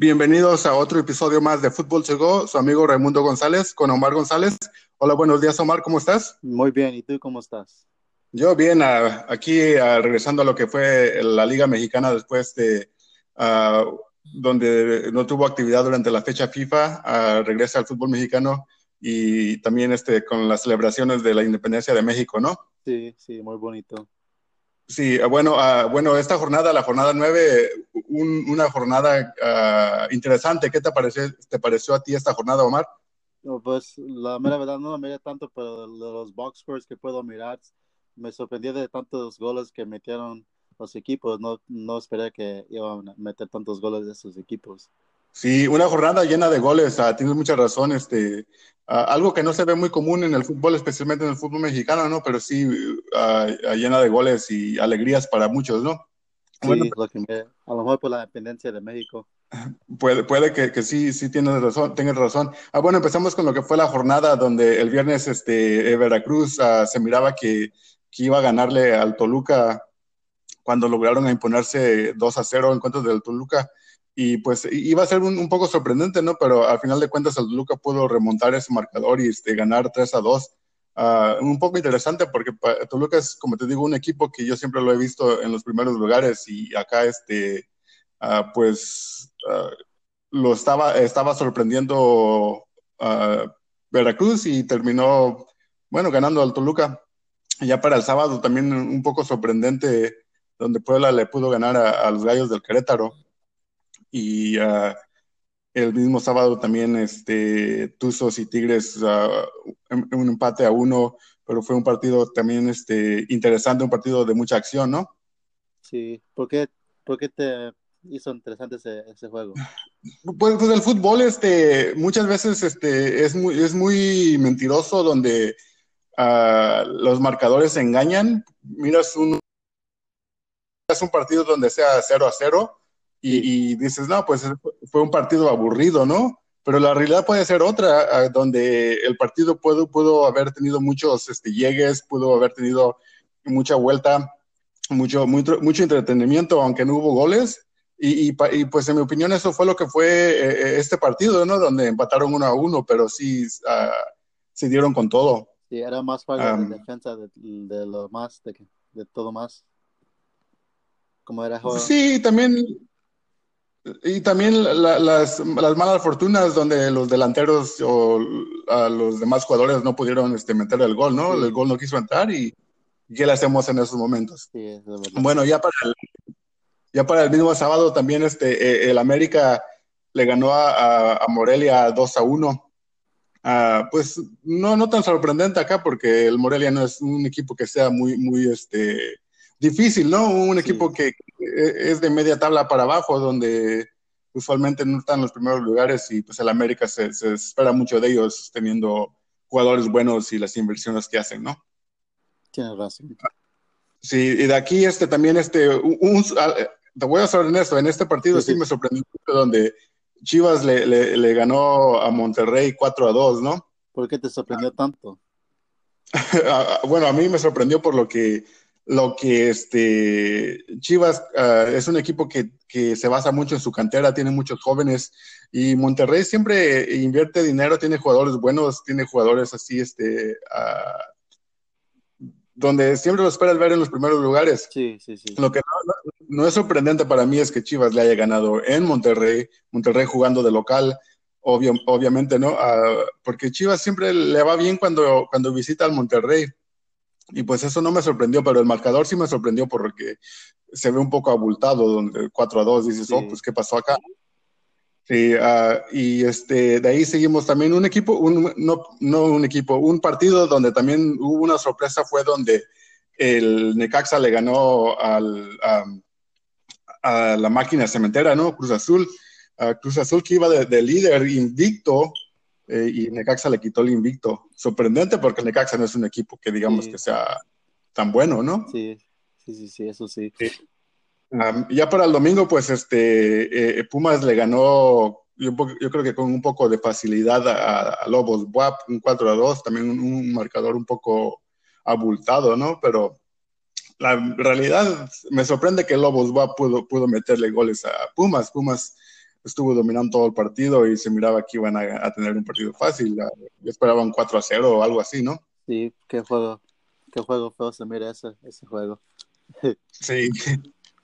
Bienvenidos a otro episodio más de Fútbol Llegó, su amigo Raimundo González con Omar González. Hola, buenos días Omar, ¿cómo estás? Muy bien, ¿y tú cómo estás? Yo bien, aquí regresando a lo que fue la Liga Mexicana después de donde no tuvo actividad durante la fecha FIFA, regresa al fútbol mexicano y también este, con las celebraciones de la independencia de México, ¿no? Sí, sí, muy bonito. Sí, bueno, bueno, esta jornada, la jornada una jornada ah, interesante. ¿Qué te pareció, te pareció a ti esta jornada, Omar? pues la mera verdad no la miré tanto, pero de los box scores que puedo mirar, me sorprendió de tantos goles que metieron los equipos. No, no esperé que iban a meter tantos goles de esos equipos. Sí, una jornada llena de goles, ah, tienes mucha razón. Este, ah, algo que no se ve muy común en el fútbol, especialmente en el fútbol mexicano, ¿no? Pero sí, llena de goles y alegrías para muchos, ¿no? Sí, a lo mejor por la dependencia de México. Puede, puede que, que, sí, sí tienes razón, tienes razón. Ah, bueno, empezamos con lo que fue la jornada donde el viernes este, Veracruz ah, se miraba que, que, iba a ganarle al Toluca cuando lograron imponerse 2 a 0 en contra del Toluca. Y pues iba a ser un, un, poco sorprendente, ¿no? Pero al final de cuentas el Toluca pudo remontar ese marcador y este, ganar 3 a 2. Ah, un poco interesante porque Toluca es, como te digo, un equipo que yo siempre lo he visto en los primeros lugares y acá, este, uh, pues, uh, lo estaba, estaba sorprendiendo Veracruz y terminó, bueno, ganando al Toluca. Ya para el sábado también un poco sorprendente, donde Puebla le pudo ganar a, los Gallos del Querétaro. Y el mismo sábado también este, Tuzos y Tigres, uh, un empate a uno, pero fue un partido también este, interesante, un partido de mucha acción, ¿no? Sí, ¿por qué, por qué te hizo interesante ese, ese juego? Pues, pues, el fútbol este, muchas veces este, es, muy, es muy mentiroso donde uh, los marcadores se engañan. Miras un, es un partido donde sea 0 a 0 y, dices, no, pues fue un partido aburrido, ¿no? Pero la realidad puede ser otra, donde el partido pudo, pudo haber tenido muchos este, llegues, pudo haber tenido mucha vuelta, mucho, mucho, mucho entretenimiento, aunque no hubo goles. Y, y, pues en mi opinión eso fue lo que fue eh, eh, este partido, ¿no? Donde empataron uno a uno, pero sí uh, se dieron con todo. Sí, era más para la defensa de, de, lo más, de, de todo más. Como era juego. Sí, también y también las, las, malas fortunas donde los delanteros o a los demás jugadores no pudieron este, meter el gol, ¿no? El gol no quiso entrar y ¿qué le hacemos en esos momentos? Sí, bueno, ya para, el, ya para el mismo sábado también este, eh, el América le ganó a, a Morelia 2 a 1. Ah, pues no, no tan sorprendente acá porque el Morelia no es un equipo que sea muy, muy, este, difícil, ¿no? Un equipo que es de media tabla para abajo, donde usualmente no están en los primeros lugares y pues el América se, espera mucho de ellos teniendo jugadores buenos y las inversiones que hacen, ¿no? Tienes razón. Sí, y de aquí este también este, un, te voy a ser esto, en este partido sí, me sorprendió donde Chivas le, le, ganó a Monterrey 4 a 2, ¿no? ¿Por qué te sorprendió tanto? bueno, a mí me sorprendió por lo que lo que este Chivas ah, es un equipo que, que, se basa mucho en su cantera, tiene muchos jóvenes y Monterrey siempre invierte dinero, tiene jugadores buenos, tiene jugadores así, este, uh, donde siempre lo esperas ver en los primeros lugares. Sí, sí, sí. Lo que no, no, es sorprendente para mí es que Chivas le haya ganado en Monterrey, Monterrey jugando de local, obvio, obviamente, ¿no? Uh, porque Chivas siempre le va bien cuando, cuando visita al Monterrey y pues eso no me sorprendió, pero el marcador sí me sorprendió porque se ve un poco abultado, donde 4 a 2 dices, oh, pues, ¿qué pasó acá? Sí, uh, y este, de ahí seguimos también un equipo, un, no, no un equipo, un partido donde también hubo una sorpresa fue donde el Necaxa le ganó al, um, a la máquina cementera, ¿no? Cruz Azul. Uh, Cruz Azul que iba de, de líder invicto eh, y Necaxa le quitó el invicto. Sorprendente porque Necaxa no es un equipo que digamos que sea tan bueno, ¿no? Sí, sí, sí, eso sí. ya para el domingo, pues este eh, Pumas le ganó, yo, yo, creo que con un poco de facilidad a, Lobos WAP, un 4 a 2, también un, marcador un poco abultado, ¿no? Pero la realidad me sorprende que Lobos WAP pudo, pudo meterle goles a Pumas. Pumas estuvo dominando todo el partido y se miraba que iban a, tener un partido fácil. Yo esperaba un 4 a 0 o algo así, ¿no? Sí, qué juego, qué juego feo se mira ese, ese juego. sí.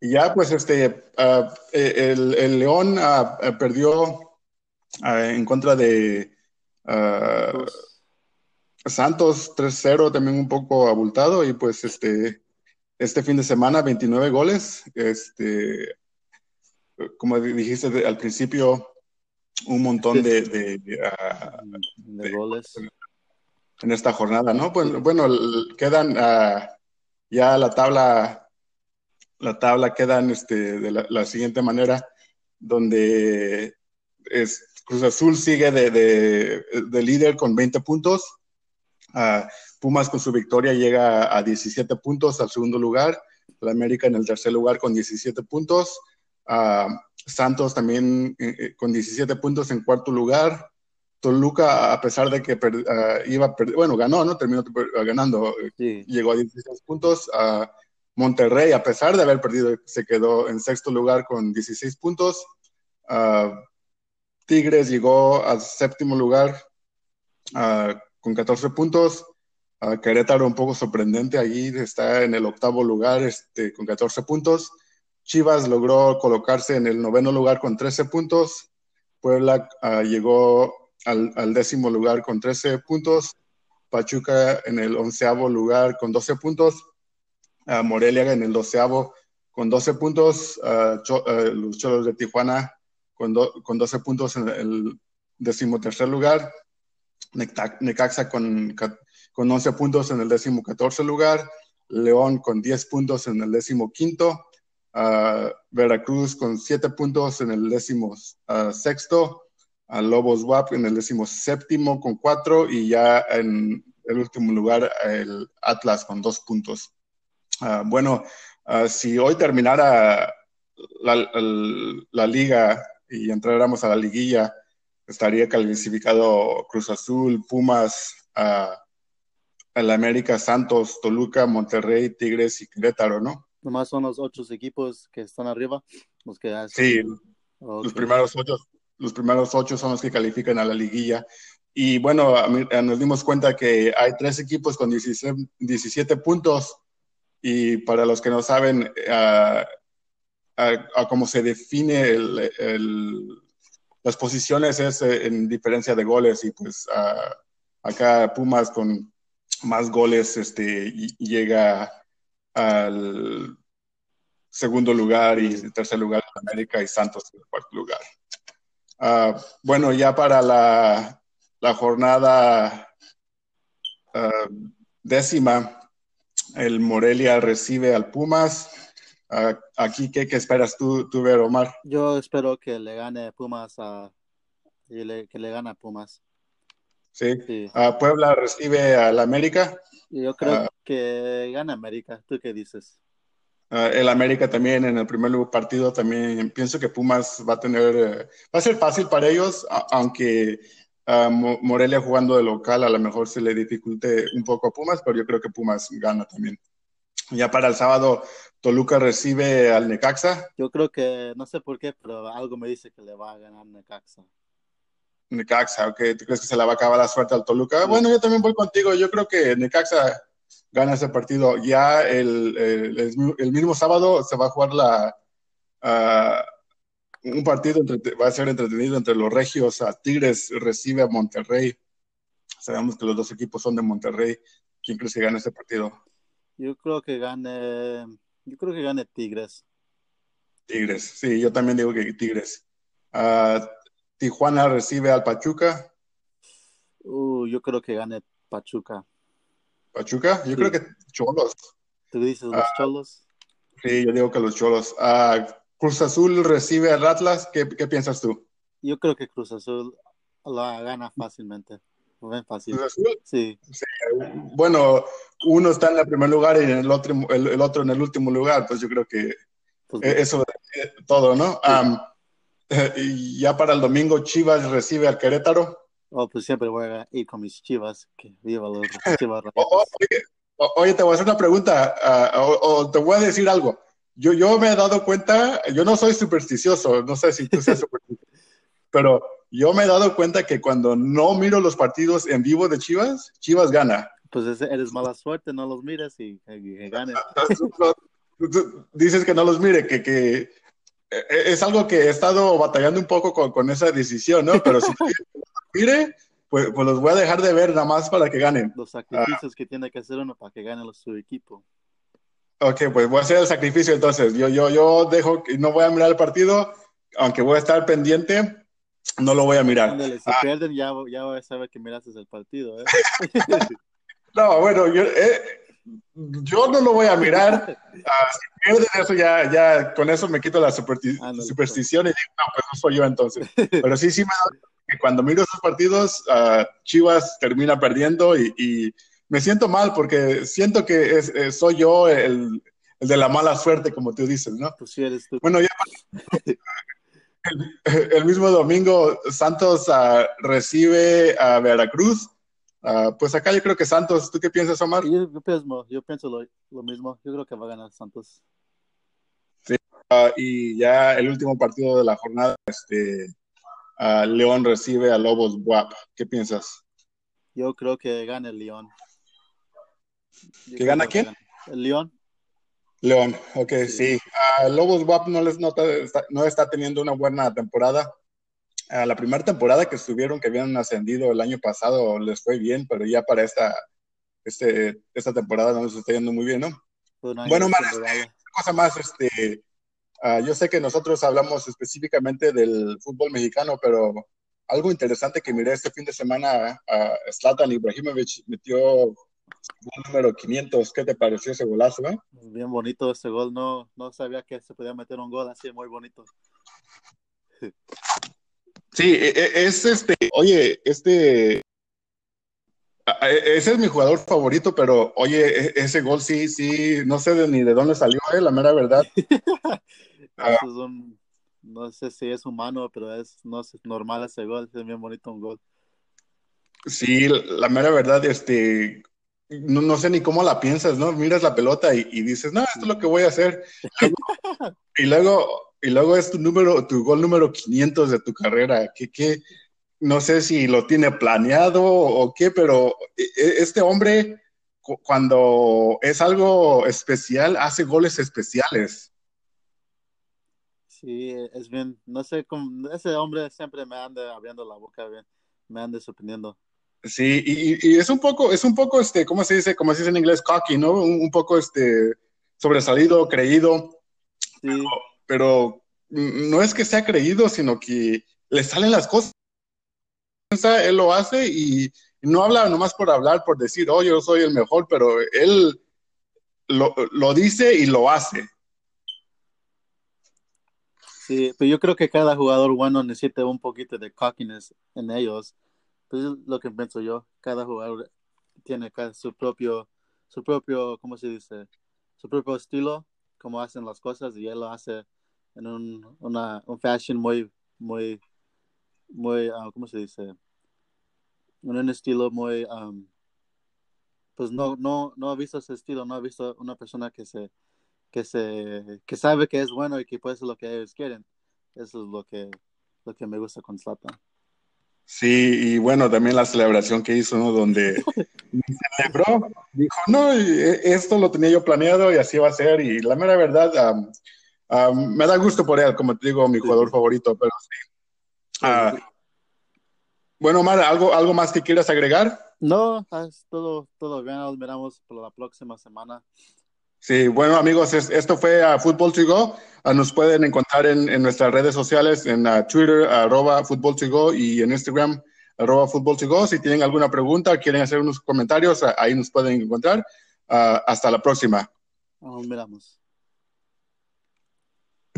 Y ya, pues, este, uh, el, el, León uh, perdió uh, en contra de Santos 3-0, también un poco abultado, y pues, este, este fin de semana, 29 goles, este, como dijiste al principio, un montón de, de, de, goles en esta jornada, ¿no? Pues, bueno, quedan ya la tabla la tabla queda este, de la, siguiente manera, donde es, Cruz Azul sigue de, líder con 20 puntos. Pumas con su victoria llega a 17 puntos al segundo lugar. La América en el tercer lugar con 17 puntos. Santos también eh, eh, con 17 puntos en cuarto lugar. Toluca, a pesar de que iba a bueno, ganó, ¿no? Terminó ganando, llegó a 16 puntos. Monterrey, a pesar de haber perdido, se quedó en sexto lugar con 16 puntos. Ah, Tigres llegó al séptimo lugar ah, con 14 puntos. Uh, Querétaro un poco sorprendente allí, está en el octavo lugar este, con 14 puntos. Chivas logró colocarse en el noveno lugar con 13 puntos. Puebla llegó al, décimo lugar con 13 puntos. Pachuca en el onceavo lugar con 12 puntos. Morelia en el doceavo con 12 puntos, los Cholos de Tijuana con, con 12 puntos en el decimotercer lugar, Necaxa con, con 11 puntos en el décimo catorce lugar, León con 10 puntos en el décimo quinto, Veracruz con 7 puntos en el décimo sexto, Lobos WAP en el décimo séptimo con 4 y ya en el último lugar el Atlas con 2 puntos. Ah, bueno, ah, si hoy terminara la, liga y entráramos a la liguilla, estaría calificado Cruz Azul, Pumas, uh, el América, Santos, Toluca, Monterrey, Tigres y Querétaro, ¿no? Nomás son los ocho equipos que están arriba, los que Sí, los primeros ocho, los primeros ocho son los que califican a la liguilla. Y bueno, nos dimos cuenta que hay tres equipos con 17 puntos. Y para los que no saben a, cómo se define las posiciones es eh, en diferencia de goles. Y pues acá Pumas con más goles este, llega al segundo lugar y tercer lugar en América y Santos en el cuarto lugar. Ah, bueno, ya para la, jornada ah, décima, el Morelia recibe al Pumas. aquí, ¿qué, esperas tú, tú, ver, Omar? Yo espero que le gane Pumas a, que le gane a Pumas. Sí. Puebla recibe al América. Yo creo ah. que gana América. ¿Tú qué dices? el América también en el primer partido también pienso que Pumas va a tener, eh, va a ser fácil para ellos, aunque Morelia jugando de local a lo mejor se le dificulte un poco a Pumas, pero yo creo que Pumas gana también. Ya para el sábado, Toluca recibe al Necaxa. Yo creo que, no sé por qué, pero algo me dice que le va a ganar Necaxa. Necaxa, ok. ¿Tú crees que se le va a acabar la suerte al Toluca? Bueno, yo también voy contigo. Yo creo que Necaxa gana ese partido. Ya el, el, mismo sábado se va a jugar la, ah, un partido va a ser entretenido entre los regios. A Tigres recibe a Monterrey. Sabemos que los dos equipos son de Monterrey. ¿Quién crees que gane ese partido? Yo creo que gane, yo creo que gane Tigres. Tigres, sí, yo también digo que Tigres. Ah, Tijuana recibe al Pachuca. Uh, yo creo que gane Pachuca. ¿Pachuca? Yo creo que Cholos. ¿Tú dices los ah, Cholos? Sí, yo digo que los Cholos. Uh, Cruz Azul recibe al Atlas, ¿qué, piensas tú? Yo creo que Cruz Azul la gana fácilmente. fácil. ¿Cruz Azul? Sí. Bueno, uno está en el primer lugar y el otro, el, otro en el último lugar, pues yo creo que pues eso es todo, ¿no? Y ya para el domingo Chivas recibe al Querétaro. Oh, pues siempre voy a ir con mis Chivas, que viva los Chivas. oye, te voy a hacer una pregunta, ah, o te voy a decir algo yo, yo me he dado cuenta, yo no soy supersticioso, no sé si tú seas supersticioso, pero yo me he dado cuenta que cuando no miro los partidos en vivo de Chivas, Chivas gana. Pues eres mala suerte, no los mires y, ganes. Dices que no los mire, que, que es algo que he estado batallando un poco con, esa decisión, ¿no? Pero si mire, pues, pues, los voy a dejar de ver nada más para que ganen. Los sacrificios que tiene que hacer uno para que gane su equipo. Ok, pues voy a hacer el sacrificio entonces. Yo, yo, yo dejo, no voy a mirar el partido, aunque voy a estar pendiente, no lo voy a mirar. si ah. pierden, ya, ya voy a saber que miraste el partido. ¿eh? no, bueno, yo, eh, yo no lo voy a mirar. Ah, si pierden eso, ya, ya con eso me quito la superstición y digo, no, pues no soy yo entonces. Pero sí, sí me da que cuando miro esos partidos, uh, Chivas termina perdiendo y, y, me siento mal porque siento que es, soy yo el, el, de la mala suerte, como tú dices, ¿no? Pues sí, eres tú. Bueno, ya el, el mismo domingo Santos uh, recibe a Veracruz. Uh, pues acá yo creo que Santos, ¿tú qué piensas, Omar? Yo, yo pienso, yo pienso lo, lo, mismo, yo creo que va a ganar Santos. Sí, uh, y ya el último partido de la jornada, este, uh, León recibe a Lobos WAP. ¿Qué piensas? Yo creo que gana el León. ¿Que gana quién? El León. León, ok, sí. Lobos WAP no, les nota, no está teniendo una buena temporada la primera temporada que estuvieron, que habían ascendido el año pasado, les fue bien, pero ya para esta, este, esta temporada no les está yendo muy bien, ¿no? Bueno, Mar, este, cosa más, este, uh, yo sé que nosotros hablamos específicamente del fútbol mexicano, pero algo interesante que miré este fin de semana, uh, Zlatan Ibrahimovic metió un número 500. ¿Qué te pareció ese golazo? Eh? Bien bonito ese gol, no, no sabía que se podía meter un gol así, muy bonito. Sí, e, e, es este, oye, este, ese es mi jugador favorito, pero oye, e, ese gol sí, sí, no sé ni de dónde salió, eh, la mera verdad. Ah. no sé si es humano, pero es, no es normal ese gol, es bien bonito un gol. Sí, la mera verdad, este, no, no, sé ni cómo la piensas, ¿no? Miras la pelota y, y dices, no, esto es lo que voy a hacer. y luego y luego es tu número, tu gol número 500 de tu carrera. Que, no sé si lo tiene planeado o qué, pero e, e, este hombre, cuando es algo especial, hace goles especiales. Sí, es bien, no sé, cómo, ese hombre siempre me anda abriendo la boca, bien, me anda sorprendiendo. Sí, y, es un poco, es un poco, este, ¿cómo se dice? Como se dice en inglés, cocky, ¿no? Un, poco, este, sobresalido, creído. Sí pero no es que sea creído, sino que le salen las cosas. Él lo hace y no habla nomás por hablar, por decir, oh, yo soy el mejor, pero él lo, lo dice y lo hace. Sí, pero yo creo que cada jugador bueno necesita un poquito de cockiness en ellos. Pues es lo que pienso yo. Cada jugador tiene su propio, su propio, ¿cómo se dice? Su propio estilo, cómo hacen las cosas y él lo hace en un, una, un fashion muy, muy, muy, uh, ¿cómo se dice? En un estilo muy, um, pues no, no, no ha visto ese estilo, no ha visto una persona que se, que se, que sabe que es bueno y que puede ser lo que ellos quieren. Eso es lo que, lo que me gusta con Zlatan. Sí, y bueno, también la celebración que hizo, ¿no? Donde celebró, dijo, no, esto lo tenía yo planeado y así va a ser. Y la mera verdad, um, Ah, me da gusto por él, como te digo, mi jugador favorito, pero ah, sí. bueno, Omar, ¿algo, ¿algo más que quieras agregar? No, es todo, todo bien, nos miramos por la próxima semana. Sí, bueno amigos, esto fue a Football to Go. Ah, nos pueden encontrar en, nuestras redes sociales, en Twitter, arroba Football to Go y en Instagram, arroba Football to Go. Si tienen alguna pregunta, quieren hacer unos comentarios, ahí nos pueden encontrar. hasta la próxima. Nos miramos.